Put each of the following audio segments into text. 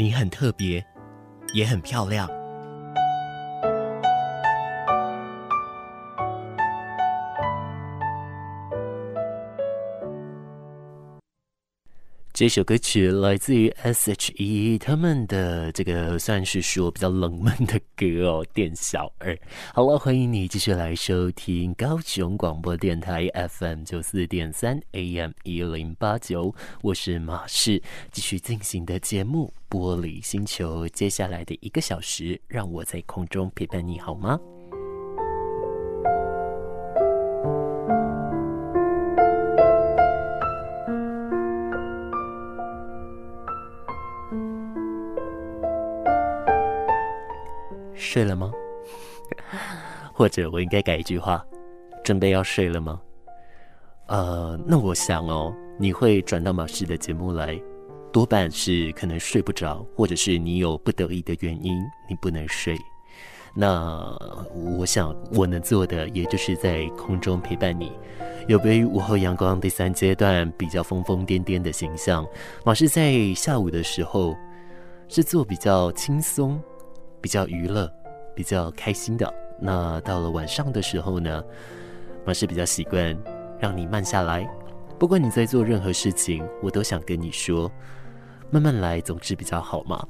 你很特别，也很漂亮。这首歌曲来自于 S.H.E 他们的这个算是说比较冷门的歌哦，《店小二》。好了，欢迎你继续来收听高雄广播电台 FM 九四点三 AM 一零八九，我是马氏，继续进行的节目《玻璃星球》。接下来的一个小时，让我在空中陪伴你好吗？睡了吗？或者我应该改一句话：准备要睡了吗？呃，那我想哦，你会转到马氏的节目来，多半是可能睡不着，或者是你有不得已的原因，你不能睡。那我想我能做的，也就是在空中陪伴你。有别于午后阳光第三阶段比较疯疯癫癫的形象，马氏在下午的时候是做比较轻松、比较娱乐。比较开心的，那到了晚上的时候呢，马是比较习惯让你慢下来。不管你在做任何事情，我都想跟你说，慢慢来，总是比较好嘛。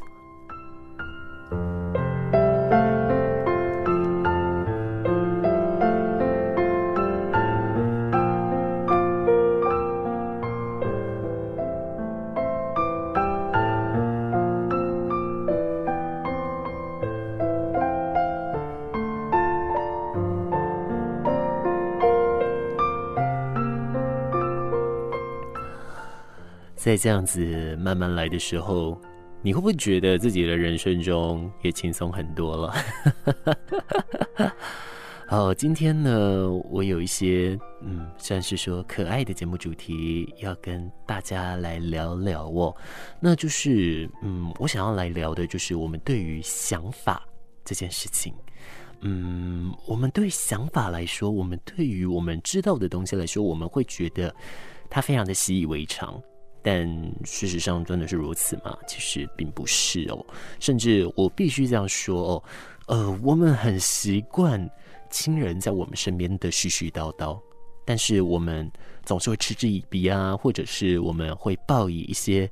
在这样子慢慢来的时候，你会不会觉得自己的人生中也轻松很多了？好，今天呢，我有一些嗯，算是说可爱的节目主题要跟大家来聊聊哦。那就是嗯，我想要来聊的就是我们对于想法这件事情。嗯，我们对想法来说，我们对于我们知道的东西来说，我们会觉得它非常的习以为常。但事实上真的是如此吗？其实并不是哦。甚至我必须这样说哦，呃，我们很习惯亲人在我们身边的絮絮叨叨，但是我们总是会嗤之以鼻啊，或者是我们会报以一些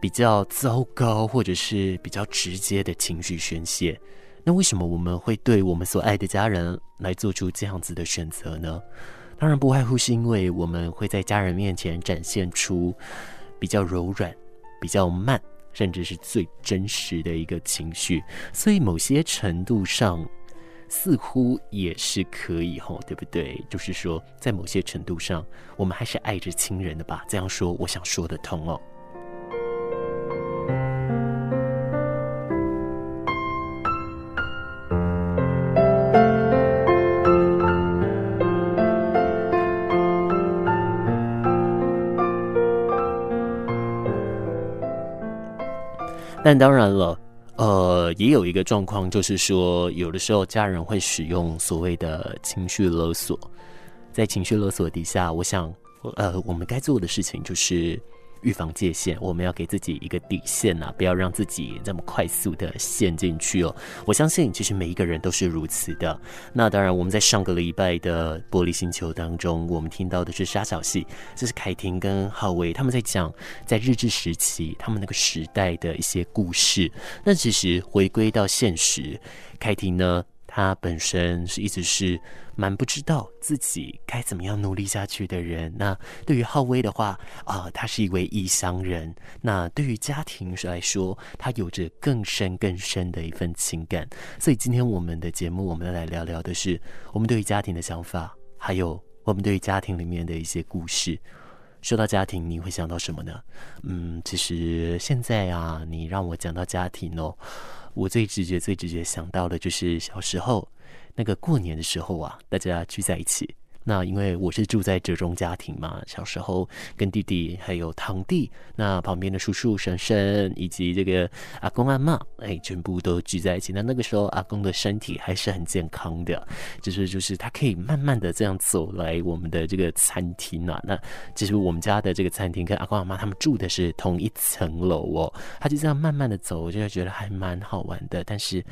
比较糟糕或者是比较直接的情绪宣泄。那为什么我们会对我们所爱的家人来做出这样子的选择呢？当然不外乎是因为我们会在家人面前展现出比较柔软、比较慢，甚至是最真实的一个情绪，所以某些程度上似乎也是可以吼，对不对？就是说，在某些程度上，我们还是爱着亲人的吧？这样说，我想说得通哦。但当然了，呃，也有一个状况，就是说，有的时候家人会使用所谓的情绪勒索，在情绪勒索底下，我想，呃，我们该做的事情就是。预防界限，我们要给自己一个底线呐，不要让自己这么快速的陷进去哦。我相信，其实每一个人都是如此的。那当然，我们在上个礼拜的玻璃星球当中，我们听到的是沙小戏，这是凯婷跟浩威他们在讲在日治时期他们那个时代的一些故事。那其实回归到现实，凯婷呢，他本身是一直是蛮不知道自己该怎么样努力下去的人。那对于浩威的话啊、他是一位异乡人。那对于家庭来说，他有着更深更深的一份情感。所以今天我们的节目，我们要来聊聊的是我们对于家庭的想法，还有我们对于家庭里面的一些故事。说到家庭，你会想到什么呢？嗯，其实现在啊，你让我讲到家庭哦，我最直觉、最直觉想到的就是小时候那个过年的时候啊，大家聚在一起。那因为我是住在折中家庭嘛，小时候跟弟弟还有堂弟，那旁边的叔叔婶婶以及这个阿公阿嬷，哎，全部都聚在一起。那那个时候阿公的身体还是很健康的，就是就是他可以慢慢的这样走来我们的这个餐厅啊。那其实我们家的这个餐厅跟阿公阿嬷他们住的是同一层楼哦，他就这样慢慢的走，我就觉得还蛮好玩的。但是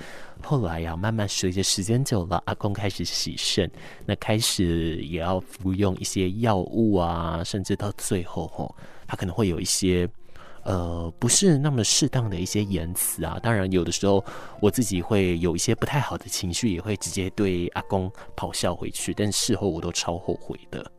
后来呀、慢慢随着时间久了，阿公开始洗肾，那开始。也要服用一些药物啊，甚至到最后吼，他可能会有一些呃不是那么适当的一些言辞啊。当然，有的时候我自己会有一些不太好的情绪，也会直接对阿公咆哮回去，但事后我都超后悔的。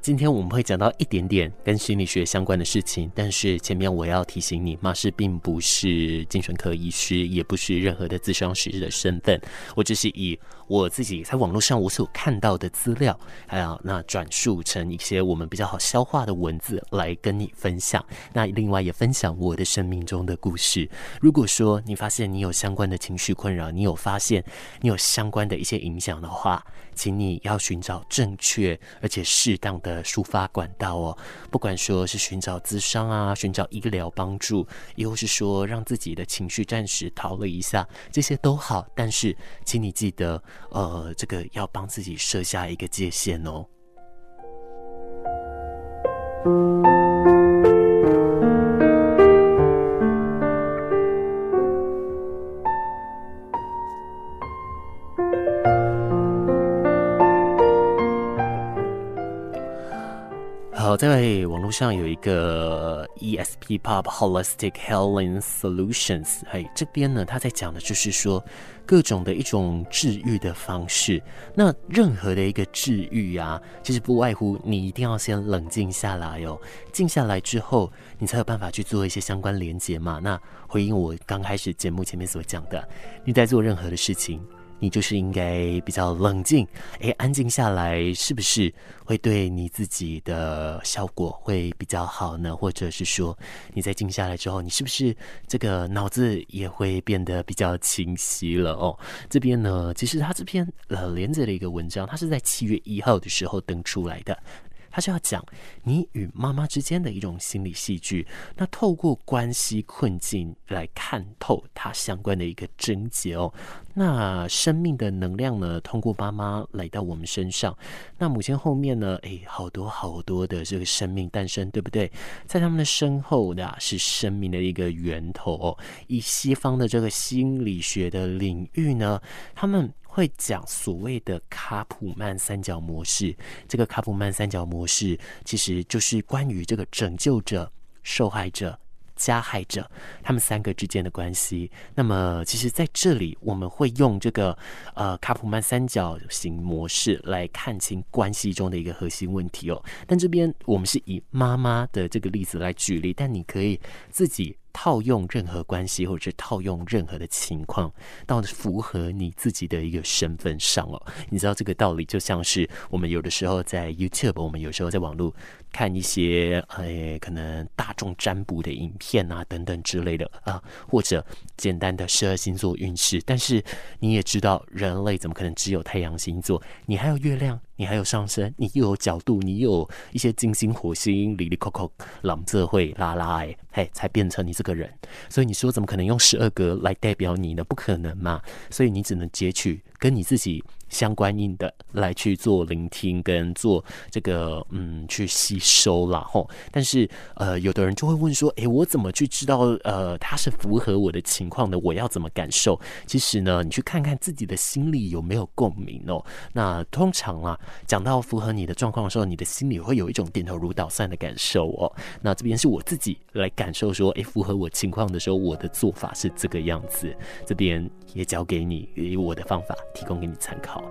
今天我们会讲到一点点跟心理学相关的事情，但是前面我要提醒你，马氏并不是精神科医师，也不是任何的咨商师的身份，我只是以我自己在网络上我所看到的资料，还有那转述成一些我们比较好消化的文字来跟你分享。那另外也分享我的生命中的故事。如果说你发现你有相关的情绪困扰，你有发现你有相关的一些影响的话，请你要寻找正确而且适当的抒发管道哦。不管说是寻找咨商啊，寻找医疗帮助，又是说让自己的情绪暂时逃了一下，这些都好。但是，请你记得，呃，这个要帮自己设下一个界限哦。在网络上有一个 ESP Pop Holistic Healing Solutions，嘿，这边呢，他在讲的就是说各种的一种治愈的方式。那任何的一个治愈啊，其实不外乎你一定要先冷静下来哦，静下来之后，你才有办法去做一些相关连接嘛。那回应我刚开始节目前面所讲的，你在做任何的事情。你就是应该比较冷静，诶，安静下来，是不是会对你自己的效果会比较好呢？或者是说，你在静下来之后，你是不是这个脑子也会变得比较清晰了哦？这边呢，其实他这篇呃连着的一个文章，他是在七月一号的时候登出来的。他是要讲你与妈妈之间的一种心理戏剧，那透过关系困境来看透它相关的一个症结哦。那生命的能量呢，通过妈妈来到我们身上，那母亲后面呢，诶，好多好多的这个生命诞生，对不对？在他们的身后的是生命的一个源头哦。以西方的这个心理学的领域呢，他们。会讲所谓的卡普曼三角模式，这个卡普曼三角模式其实就是关于这个拯救者、受害者、加害者他们三个之间的关系。那么，其实在这里我们会用这个呃卡普曼三角形模式来看清关系中的一个核心问题哦。但这边我们是以妈妈的这个例子来举例，但你可以自己。套用任何关系，或者是套用任何的情况，到符合你自己的一个身份上哦。你知道这个道理，就像是我们有的时候在 YouTube，我们有时候在网络看一些诶，可能大众占卜的影片啊，等等之类的啊，或者简单的十二星座运势。但是你也知道，人类怎么可能只有太阳星座？你还有月亮。你还有上升，你又有角度，你又有一些金星、火星、里里扣扣、朗这会拉拉哎，嘿，才变成你这个人。所以你说怎么可能用十二格来代表你呢？不可能嘛！所以你只能截取跟你自己相关应的来去做聆听跟做这个嗯去吸收啦吼。但是呃，有的人就会问说，诶，我怎么去知道呃它是符合我的情况的？我要怎么感受？其实呢，你去看看自己的心里有没有共鸣哦。那通常啊，讲到符合你的状况的时候，你的心里会有一种点头如捣蒜的感受哦。那这边是我自己来感受说，诶，符合我情况的时候，我的做法是这个样子。这边也交给你，以我的方法提供给你参考。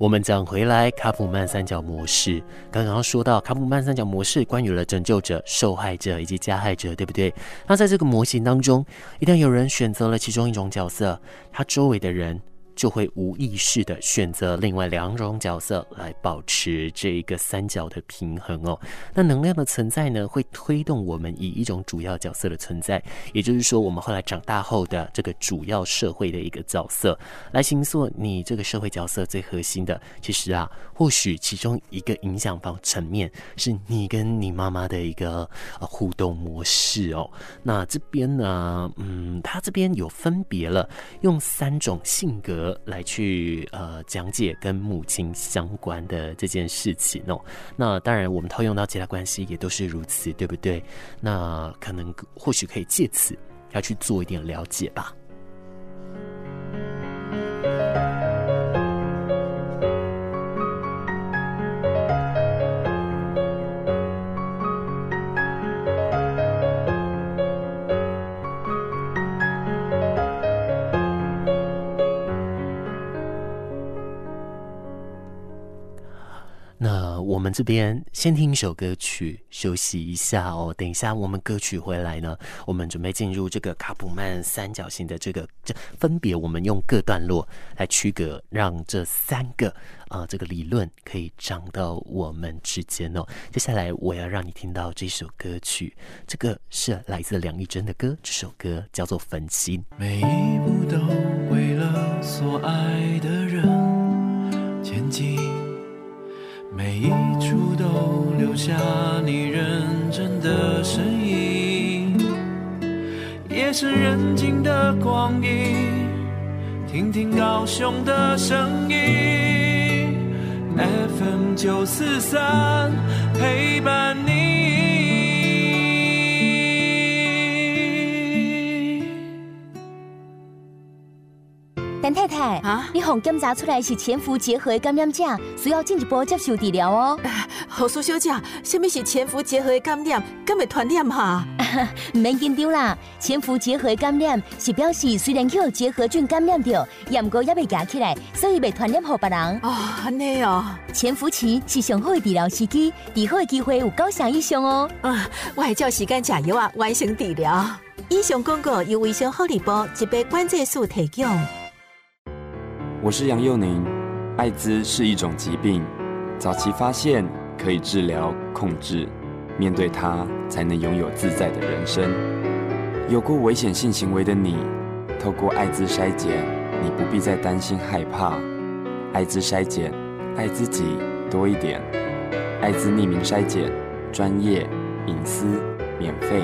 我们讲回来，卡普曼三角模式。刚刚说到卡普曼三角模式，关于了拯救者、受害者以及加害者，对不对？那在这个模型当中，一旦有人选择了其中一种角色，他周围的人。就会无意识的选择另外两种角色来保持这一个三角的平衡哦。那能量的存在呢，会推动我们以一种主要角色的存在，也就是说，我们后来长大后的这个主要社会的一个角色来形塑你这个社会角色最核心的。其实啊，或许其中一个影响方层面是你跟你妈妈的一个互动模式哦。那这边呢，嗯，他这边有分别了，用三种性格。来去呃讲解跟母亲相关的这件事情哦，那当然我们套用到其他关系也都是如此，对不对？那可能或许可以借此要去做一点了解吧。这边先听一首歌曲休息一下哦。等一下我们歌曲回来呢，我们准备进入这个卡普曼三角形的这个这分别，我们用各段落来区隔，让这三个啊、这个理论可以长到我们之间哦。接下来我要让你听到这首歌曲，这个是来自梁一珍的歌，这首歌叫做《分心》。每一步都为了所爱的人前进。每一处都留下你认真的身影，夜深人静的光阴，听听高雄的声音，FM 九四三陪伴你。太太啊，你红检查出来是潜伏结核感染者，需要进一步接受治疗哦。何苏小姐，什么是潜伏结核感染？敢会传染哈？唔免紧张啦，潜伏结核感染是表示虽然有结核菌感染到，也唔过也未夹起来，所以未传染给别人。哦，安尼哦。潜伏期是上好的治疗时机，治好的机会有九成以上哦。啊，我还照时间吃药啊，完成治疗。以上广告由卫生福利部一百关节数提供。我是杨佑宁，艾滋是一种疾病，早期发现可以治疗控制，面对它才能拥有自在的人生。有过危险性行为的你，透过艾滋筛检，你不必再担心害怕。艾滋筛检，爱自己多一点。艾滋匿名筛检，专业、隐私、免费。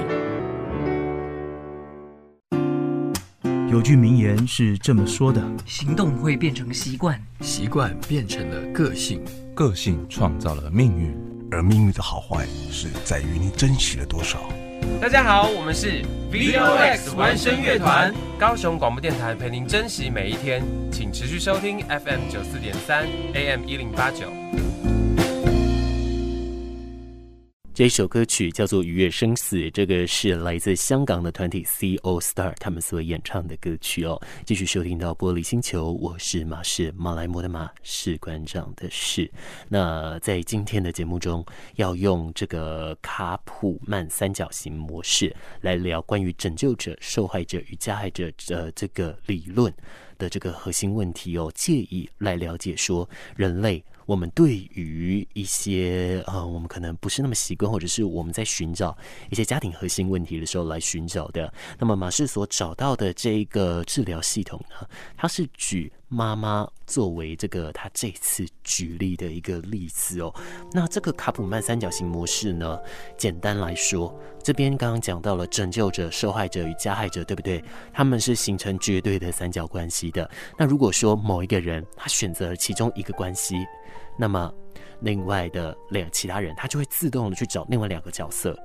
有句名言是这么说的：行动会变成习惯，习惯变成了个性，个性创造了命运，而命运的好坏是在于你珍惜了多少。大家好，我们是 VOX 玩声乐团，高雄广播电台陪您珍惜每一天，请持续收听 FM 九四点三 AM 一零八九。这首歌曲叫做《愉悦生死》，这个是来自香港的团体 C AllStar 他们所演唱的歌曲哦。继续收听到玻璃星球，我是马士马来貘的马，士官长的士。那在今天的节目中，要用这个卡普曼三角形模式来聊关于拯救者、受害者与加害者的这个理论的这个核心问题哦，借以来了解说人类。我们对于一些呃，我们可能不是那么习惯，或者是我们在寻找一些家庭核心问题的时候来寻找的。那么马氏所找到的这一个治疗系统呢，它是举妈妈作为这个他这次举例的一个例子哦。那这个卡普曼三角形模式呢，简单来说，这边刚刚讲到了拯救者、受害者与加害者，对不对？他们是形成绝对的三角关系的。那如果说某一个人他选择了其中一个关系，那么另外的两其他人他就会自动的去找另外两个角色。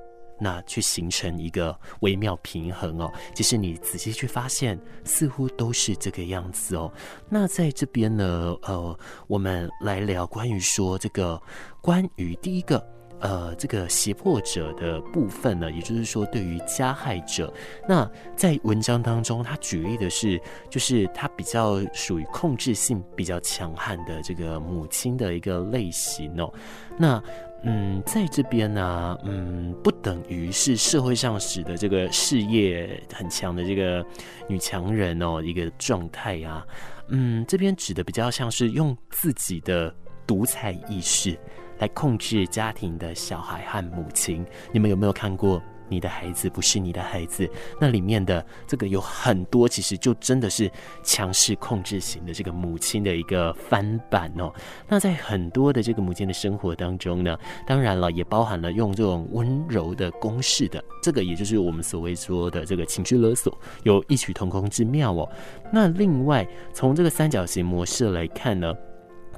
那去形成一个微妙平衡哦，其实你仔细去发现，似乎都是这个样子哦。那在这边呢，呃，我们来聊关于说这个关于第一个。呃，这个胁迫者的部分呢，也就是说，对于加害者，那在文章当中，他举例的是，就是他比较属于控制性比较强悍的这个母亲的一个类型哦。那嗯，在这边呢，嗯，不等于是社会上使得这个事业很强的这个女强人哦一个状态啊。嗯，这边指的比较像是用自己的独裁意识。来控制家庭的小孩和母亲，你们有没有看过《你的孩子不是你的孩子》？那里面的这个有很多，其实就真的是强势控制型的这个母亲的一个翻版哦。那在很多的这个母亲的生活当中呢，当然了，也包含了用这种温柔的攻势的，这个也就是我们所谓说的这个情绪勒索，有异曲同工之妙哦。那另外，从这个三角形模式来看呢，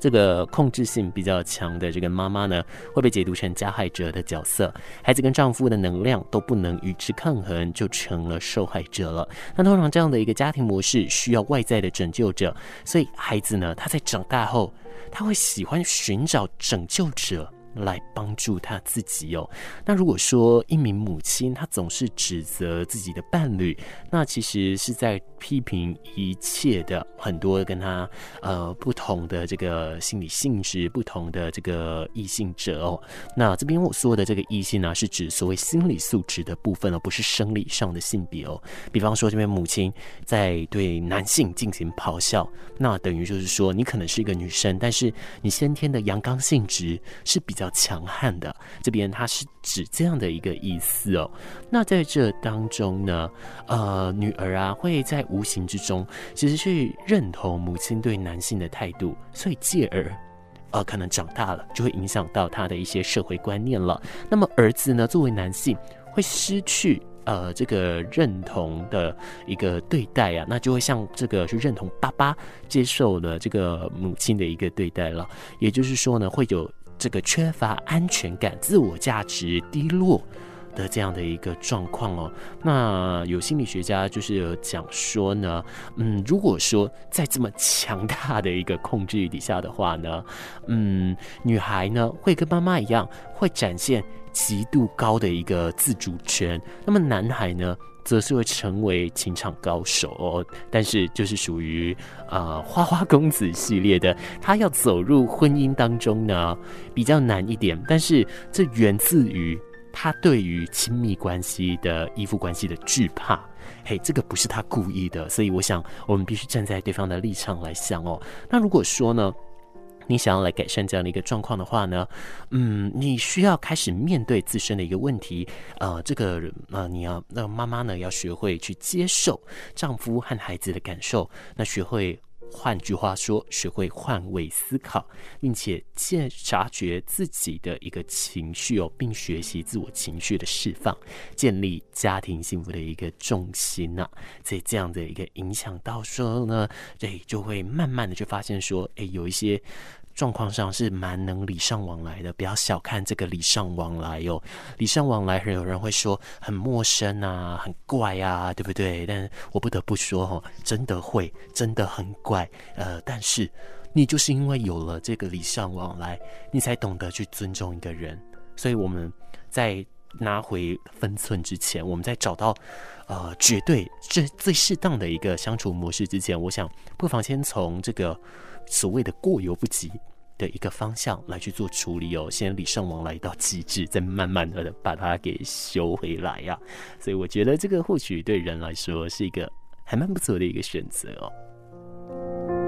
这个控制性比较强的这个妈妈呢，会被解读成加害者的角色，孩子跟丈夫的能量都不能与之抗衡，就成了受害者了。那通常这样的一个家庭模式需要外在的拯救者，所以孩子呢，他在长大后，他会喜欢寻找拯救者。来帮助他自己哦。那如果说一名母亲她总是指责自己的伴侣，那其实是在批评一切的很多跟他呃不同的这个心理性质不同的这个异性者哦。那这边我说的这个异性呢，是指所谓心理素质的部分哦，不是生理上的性别哦。比方说这边母亲在对男性进行咆哮，那等于就是说你可能是一个女生，但是你先天的阳刚性质是比较。强悍的这边，他是指这样的一个意思哦。那在这当中呢，呃，女儿啊会在无形之中，其实去认同母亲对男性的态度，所以继而，呃，可能长大了就会影响到他的一些社会观念了。那么儿子呢，作为男性会失去。呃，这个认同的一个对待啊，那就会像这个去认同爸爸接受了这个母亲的一个对待了。也就是说呢，会有这个缺乏安全感、自我价值低落的这样的一个状况哦。那有心理学家就是有讲说呢，嗯，如果说在这么强大的一个控制底下的话呢，嗯，女孩呢会跟妈妈一样，会展现。极度高的一个自主权，那么男孩呢，则是会成为情场高手哦，但是就是属于呃花花公子系列的，他要走入婚姻当中呢，比较难一点，但是这源自于他对于亲密关系的依附关系的惧怕，嘿，这个不是他故意的，所以我想我们必须站在对方的立场来想哦，那如果说呢，你想要来改善这样的一个状况的话呢，嗯，你需要开始面对自身的一个问题，呃，这个呃，你要那妈妈呢要学会去接受丈夫和孩子的感受，那学会。换句话说，学会换位思考，并且见察觉自己的一个情绪哦，并学习自我情绪的释放，建立家庭幸福的一个重心呐、啊。在这样的一个影响到时候呢，对，就会慢慢的就发现说，哎，有一些。状况上是蛮能礼尚往来的，不要小看这个礼尚往来哟、哦。礼尚往来，有人会说很陌生啊，很怪啊，对不对？但我不得不说哦，真的会，真的很怪。呃，但是你就是因为有了这个礼尚往来，你才懂得去尊重一个人。所以我们在拿回分寸之前，我们在找到呃绝对最最适当的一个相处模式之前，我想不妨先从这个。所谓的过犹不及的一个方向来去做处理哦，先礼尚往来到极致，再慢慢的把它给修回来呀、啊。所以我觉得这个或许对人来说是一个还蛮不错的一个选择哦。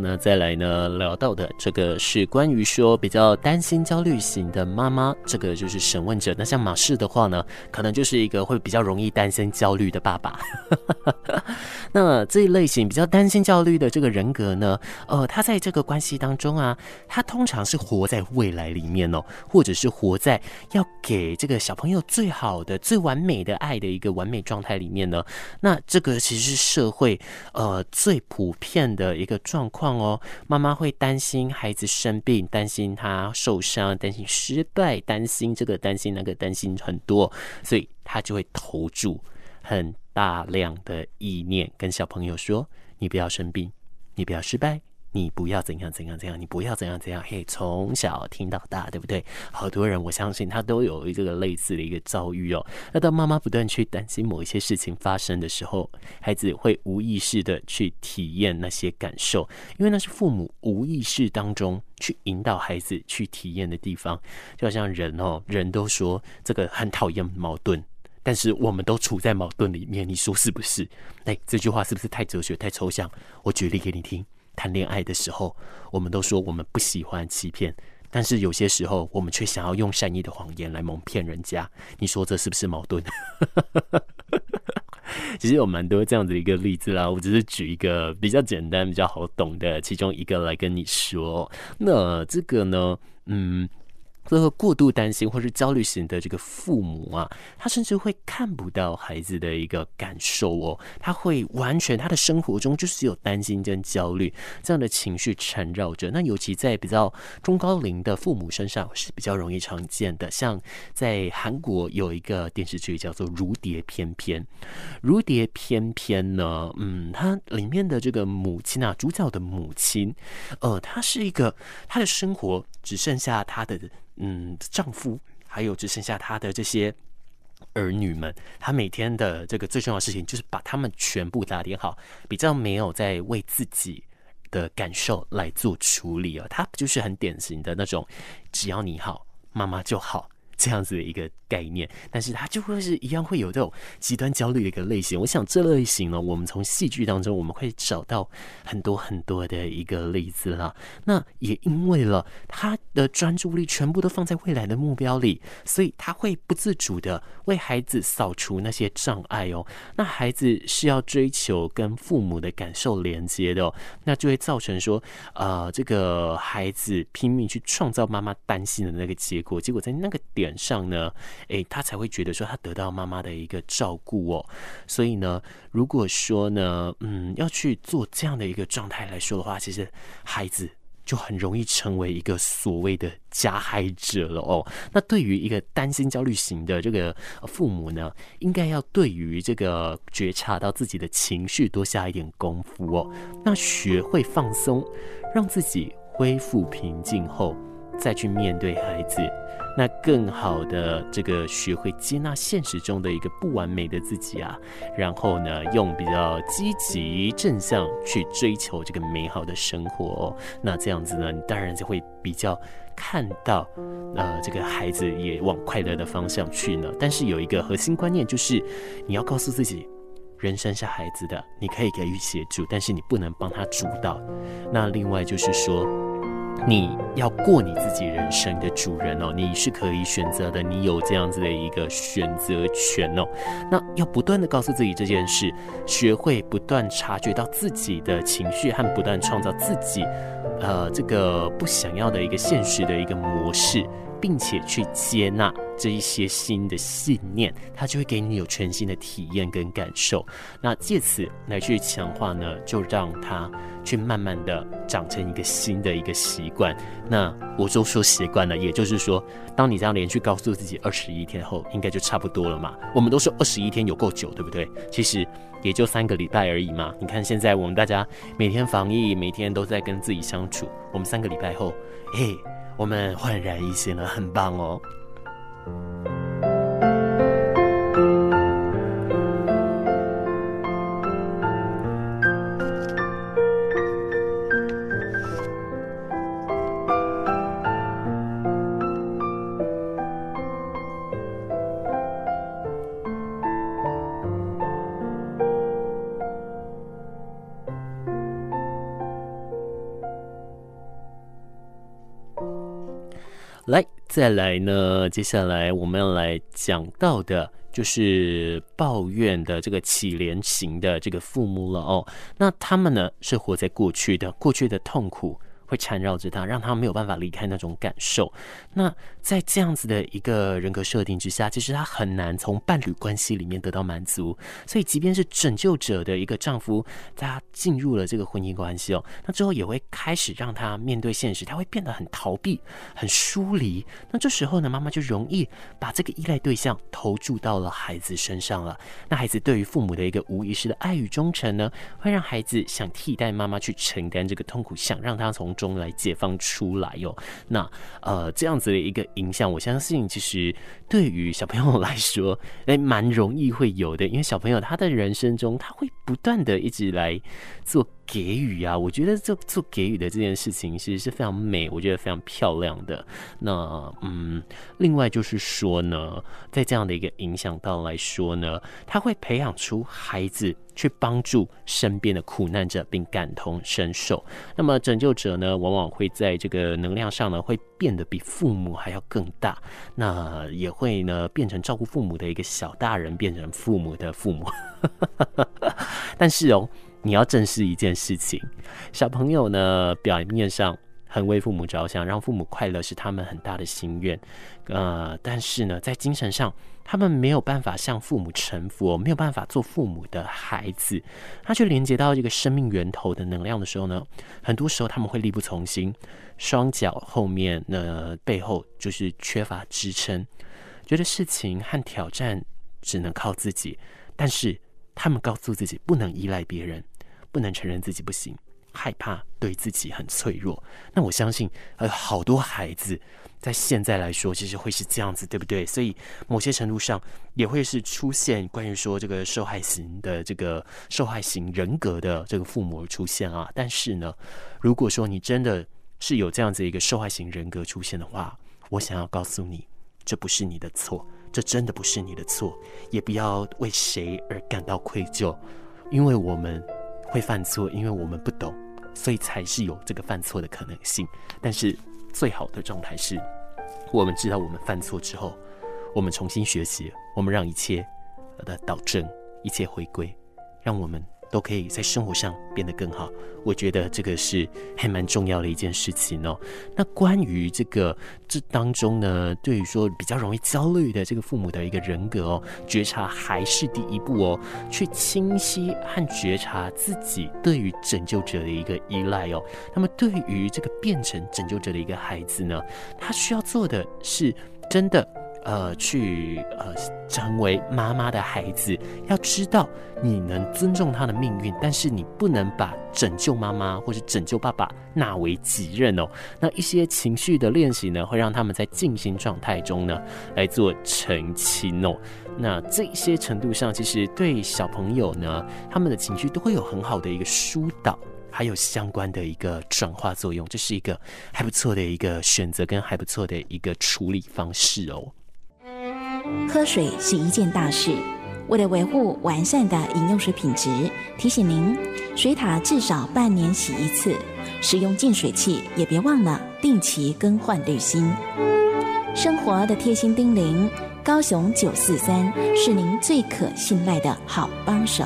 呢，再来呢聊到的这个是关于说比较担心焦虑型的妈妈，这个就是审问者。那像马氏的话呢，可能就是一个会比较容易担心焦虑的爸爸。那这一类型比较担心焦虑的这个人格呢，呃，他在这个关系当中啊，他通常是活在未来里面哦，或者是活在要给这个小朋友最好的、最完美的爱的一个完美状态里面呢。那这个其实是社会呃最普遍的一个状况哦。妈妈会担心孩子生病，担心他受伤，担心失败，担心这个，担心那个，担心很多，所以他就会投注很大量的意念，跟小朋友说：“你不要生病，你不要失败。”你不要怎样怎样怎样，你不要怎样怎样。嘿，从小听到大，对不对？好多人，我相信他都有这个类似的一个遭遇哦。那当妈妈不断去担心某一些事情发生的时候，孩子会无意识的去体验那些感受，因为那是父母无意识当中去引导孩子去体验的地方。就好像人哦，人都说这个很讨厌矛盾，但是我们都处在矛盾里面，你说是不是？哎，这句话是不是太哲学、太抽象？我举例给你听。谈恋爱的时候，我们都说我们不喜欢欺骗，但是有些时候我们却想要用善意的谎言来蒙骗人家。你说这是不是矛盾？其实有蛮多这样子的一个例子啦，我只是举一个比较简单、比较好懂的其中一个来跟你说。那这个呢，嗯。这个过度担心或是焦虑型的这个父母啊，他甚至会看不到孩子的一个感受哦，他会完全他的生活中就是有担心跟焦虑这样的情绪缠绕着。那尤其在比较中高龄的父母身上是比较容易常见的。像在韩国有一个电视剧叫做《如蝶翩翩》，《如蝶翩翩》呢，嗯，它里面的这个母亲啊，主角的母亲，呃，她是一个她的生活只剩下她的。嗯，丈夫还有只剩下她的这些儿女们，她每天的这个最重要的事情就是把他们全部打点好，比较没有在为自己的感受来做处理哦。他就是很典型的那种，只要你好，妈妈就好。这样子的一个概念，但是它就会是一样会有这种极端焦虑的一个类型。我想这类型呢，我们从戏剧当中我们会找到很多很多的一个例子啦。那也因为了他的专注力全部都放在未来的目标里，所以他会不自主的为孩子扫除那些障碍哦。那孩子是要追求跟父母的感受连接的哦，那就会造成说，呃，这个孩子拼命去创造妈妈担心的那个结果，结果在那个点。上呢，诶，他才会觉得说他得到妈妈的一个照顾哦，所以呢，如果说呢，嗯，要去做这样的一个状态来说的话，其实孩子就很容易成为一个所谓的加害者了哦。那对于一个担心焦虑型的这个父母呢，应该要对于这个觉察到自己的情绪多下一点功夫哦。那学会放松，让自己恢复平静后，再去面对孩子。那更好的这个学会接纳现实中的一个不完美的自己啊，然后呢，用比较积极正向去追求这个美好的生活哦。那这样子呢，你当然就会比较看到，呃，这个孩子也往快乐的方向去呢。但是有一个核心观念就是，你要告诉自己，人生是孩子的，你可以给予协助，但是你不能帮他主导。那另外就是说。你要过你自己人生的主人哦，你是可以选择的，你有这样子的一个选择权哦。那要不断的告诉自己这件事，学会不断察觉到自己的情绪和不断创造自己，呃，这个不想要的一个现实的一个模式。并且去接纳这一些新的信念，它就会给你有全新的体验跟感受。那借此来去强化呢，就让它去慢慢的长成一个新的一个习惯。那我就说习惯了，也就是说，当你这样连续告诉自己二十一天后，应该就差不多了嘛。我们都说二十一天有够久，对不对？其实也就三个礼拜而已嘛。你看现在我们大家每天防疫，每天都在跟自己相处，我们三个礼拜后，嘿。我们焕然一新了，很棒哦。再来呢，接下来我们要来讲到的就是抱怨的这个乞怜型的这个父母了哦。那他们呢是活在过去的，过去的痛苦。会缠绕着他，让他没有办法离开那种感受。那在这样子的一个人格设定之下，其实他很难从伴侣关系里面得到满足。所以，即便是拯救者的一个丈夫，他进入了这个婚姻关系哦，那之后也会开始让他面对现实，他会变得很逃避、很疏离。那这时候呢，妈妈就容易把这个依赖对象投注到了孩子身上了。那孩子对于父母的一个无意识的爱与忠诚呢，会让孩子想替代妈妈去承担这个痛苦，想让他从中来解放出来哟，那呃这样子的一个影响，我相信其实对于小朋友来说，哎，蛮容易会有的，因为小朋友他的人生中，他会不断的一直来做。给予啊，我觉得这做给予的这件事情其实是非常美，我觉得非常漂亮的。那嗯，另外就是说呢，在这样的一个影响到来说呢，他会培养出孩子去帮助身边的苦难者，并感同身受。那么拯救者呢，往往会在这个能量上呢，会变得比父母还要更大。那也会呢，变成照顾父母的一个小大人，变成父母的父母。但是哦。你要正视一件事情，小朋友呢，表面上很为父母着想，让父母快乐是他们很大的心愿，呃，但是呢，在精神上，他们没有办法向父母臣服，没有办法做父母的孩子，他去连接到这个生命源头的能量的时候呢，很多时候他们会力不从心，双脚后面呢，背后就是缺乏支撑，觉得事情和挑战只能靠自己，但是他们告诉自己不能依赖别人。不能承认自己不行，害怕对自己很脆弱。那我相信，呃，好多孩子在现在来说，其实会是这样子，对不对？所以某些程度上也会是出现关于说这个受害型的这个受害型人格的这个父母出现啊。但是呢，如果说你真的是有这样子一个受害型人格出现的话，我想要告诉你，这不是你的错，这真的不是你的错，也不要为谁而感到愧疚，因为我们。会犯错，因为我们不懂，所以才是有这个犯错的可能性。但是最好的状态是，我们知道我们犯错之后，我们重新学习，我们让一切的导正，一切回归，让我们。都可以在生活上变得更好，我觉得这个是还蛮重要的一件事情哦。那关于这个这当中呢，对于说比较容易焦虑的这个父母的一个人格哦，觉察还是第一步哦，去清晰和觉察自己对于拯救者的一个依赖哦。那么对于这个变成拯救者的一个孩子呢，他需要做的是真的。呃，去呃成为妈妈的孩子，要知道你能尊重他的命运，但是你不能把拯救妈妈或者拯救爸爸纳为己任哦。那一些情绪的练习呢，会让他们在静心状态中呢来做澄清哦。那这些程度上，其实对小朋友呢，他们的情绪都会有很好的一个疏导，还有相关的一个转化作用。这是一个还不错的一个选择，跟还不错的一个处理方式哦。喝水是一件大事，为了维护完善的饮用水品质，提醒您，水塔至少半年洗一次，使用净水器也别忘了定期更换滤芯。生活的贴心叮咛，高雄九四三是您最可信赖的好帮手。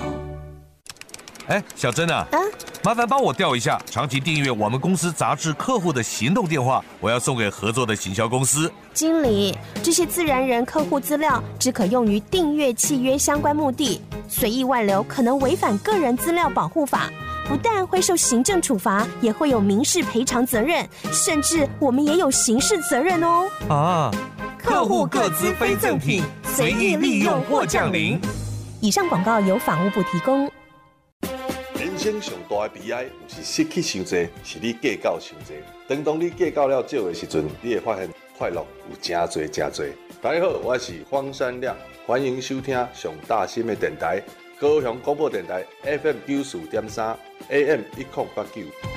哎，小珍啊，啊，麻烦帮我调一下长期订阅我们公司杂志客户的行动电话，我要送给合作的行销公司。经理，这些自然人客户资料只可用于订阅契约相关目的，随意外流可能违反个人资料保护法，不但会受行政处罚，也会有民事赔偿责任，甚至我们也有刑事责任哦。啊，客户各资非赠品，随意利用或降临。以上广告由法务部提供。正常大的悲哀，不是失去伤多，是你计较伤多。等当你计较了少的时阵，你会发现快乐有真多真多。大家好，我是方山亮，欢迎收听上大新的电台——高雄广播电台 FM 九四点三 AM 一零八九。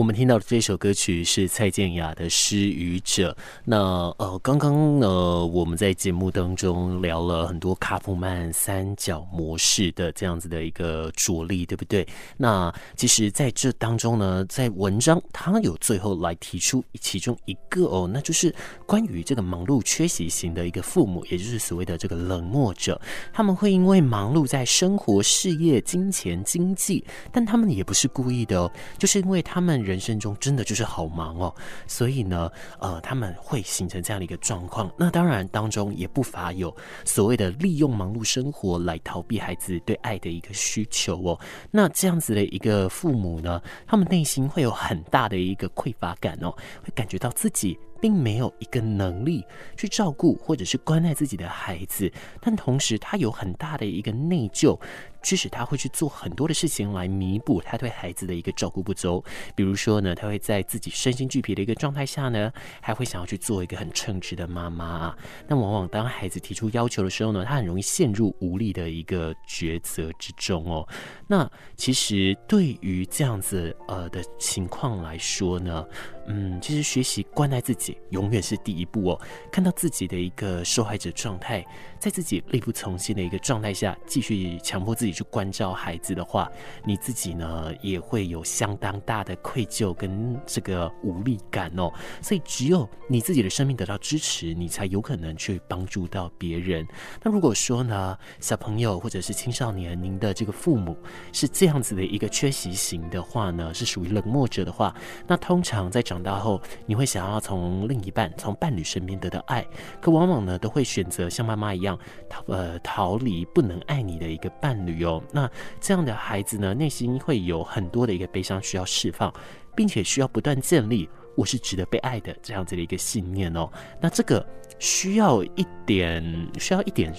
我们听到的这首歌曲是蔡健雅的《失语者》。那呃，刚刚呢，我们在节目当中聊了很多卡普曼三角模式的这样子的一个着力，对不对？那其实在这当中呢，在文章他有最后来提出其中一个哦，那就是关于这个忙碌缺席型的一个父母，也就是所谓的这个冷漠者，他们会因为忙碌在生活、事业、金钱、经济，但他们也不是故意的哦，就是因为他们。人生中真的就是好忙哦，所以呢，呃，他们会形成这样的一个状况。那当然当中也不乏有所谓的利用忙碌生活来逃避孩子对爱的一个需求哦。那这样子的一个父母呢，他们内心会有很大的一个匮乏感哦，会感觉到自己并没有一个能力去照顾或者是关爱自己的孩子，但同时他有很大的一个内疚。驱使他会去做很多的事情来弥补他对孩子的一个照顾不周，比如说呢，他会在自己身心俱疲的一个状态下呢，还会想要去做一个很称职的妈妈啊。那往往当孩子提出要求的时候呢，他很容易陷入无力的一个抉择之中哦。那其实对于这样子呃的情况来说呢，嗯，其实学习关爱自己永远是第一步哦。看到自己的一个受害者状态，在自己力不从心的一个状态下，继续强迫自己。去关照孩子的话，你自己呢也会有相当大的愧疚跟这个无力感哦。所以只有你自己的生命得到支持，你才有可能去帮助到别人。那如果说呢，小朋友或者是青少年，您的这个父母是这样子的一个缺席型的话呢，是属于冷漠者的话，那通常在长大后，你会想要从另一半、从伴侣身边得到爱，可往往呢都会选择像妈妈一样逃呃逃离不能爱你的一个伴侣。哦那这样的孩子呢，内心会有很多的一个悲伤需要释放，并且需要不断建立我是值得被爱的这样子的一个信念哦。那这个需要一点，需要一点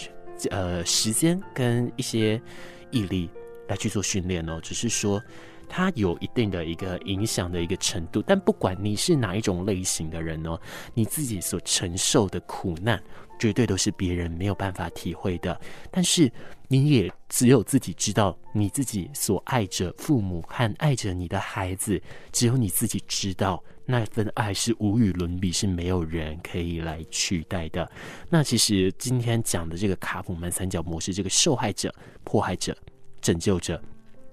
呃时间跟一些毅力来去做训练哦。只是说它有一定的一个影响的一个程度，但不管你是哪一种类型的人哦，你自己所承受的苦难。绝对都是别人没有办法体会的，但是你也只有自己知道，你自己所爱着父母和爱着你的孩子，只有你自己知道那份爱是无与伦比，是没有人可以来取代的。那其实今天讲的这个卡普曼三角模式，这个受害者、迫害者、拯救者。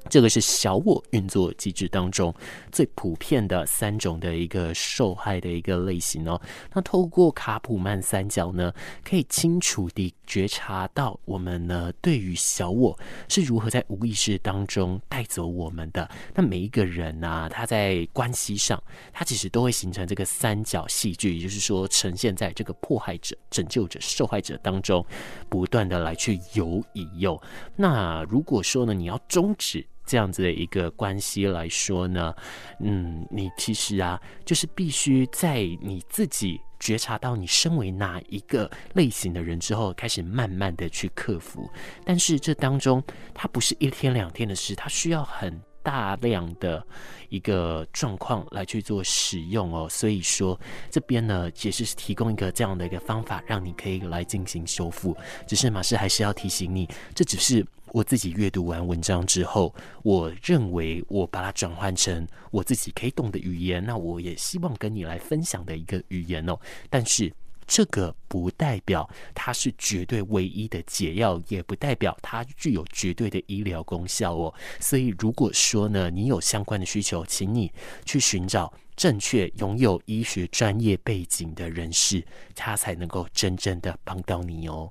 这个是小我运作机制当中最普遍的三种的一个受害的一个类型哦。那透过卡普曼三角呢，可以清楚地觉察到我们呢对于小我是如何在无意识当中带走我们的。那每一个人啊，他在关系上，他其实都会形成这个三角戏剧，也就是说，呈现在这个迫害者、拯救者、受害者当中，不断的来去游移哟。那如果说呢，你要终止。这样子的一个关系来说呢，嗯，你其实啊，就是必须在你自己觉察到你身为哪一个类型的人之后，开始慢慢的去克服。但是这当中，它不是一天两天的事，它需要很大量的一个状况来去做使用哦。所以说，这边呢，也是提供一个这样的一个方法，让你可以来进行修复。只是马师还是要提醒你，这只是。我自己阅读完文章之后，我认为我把它转换成我自己可以懂的语言，那我也希望跟你来分享的一个语言哦。但是这个不代表它是绝对唯一的解药，也不代表它具有绝对的医疗功效哦。所以如果说呢，你有相关的需求，请你去寻找正确拥有医学专业背景的人士，他才能够真正的帮到你哦。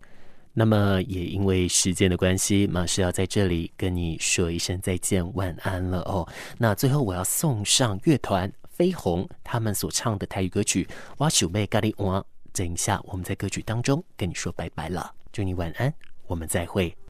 那么也因为时间的关系，马师要在这里跟你说一声再见，晚安了哦。那最后我要送上乐团飞鸿他们所唱的台语歌曲《我想要跟你换》，等一下我们在歌曲当中跟你说拜拜了，祝你晚安，我们再会。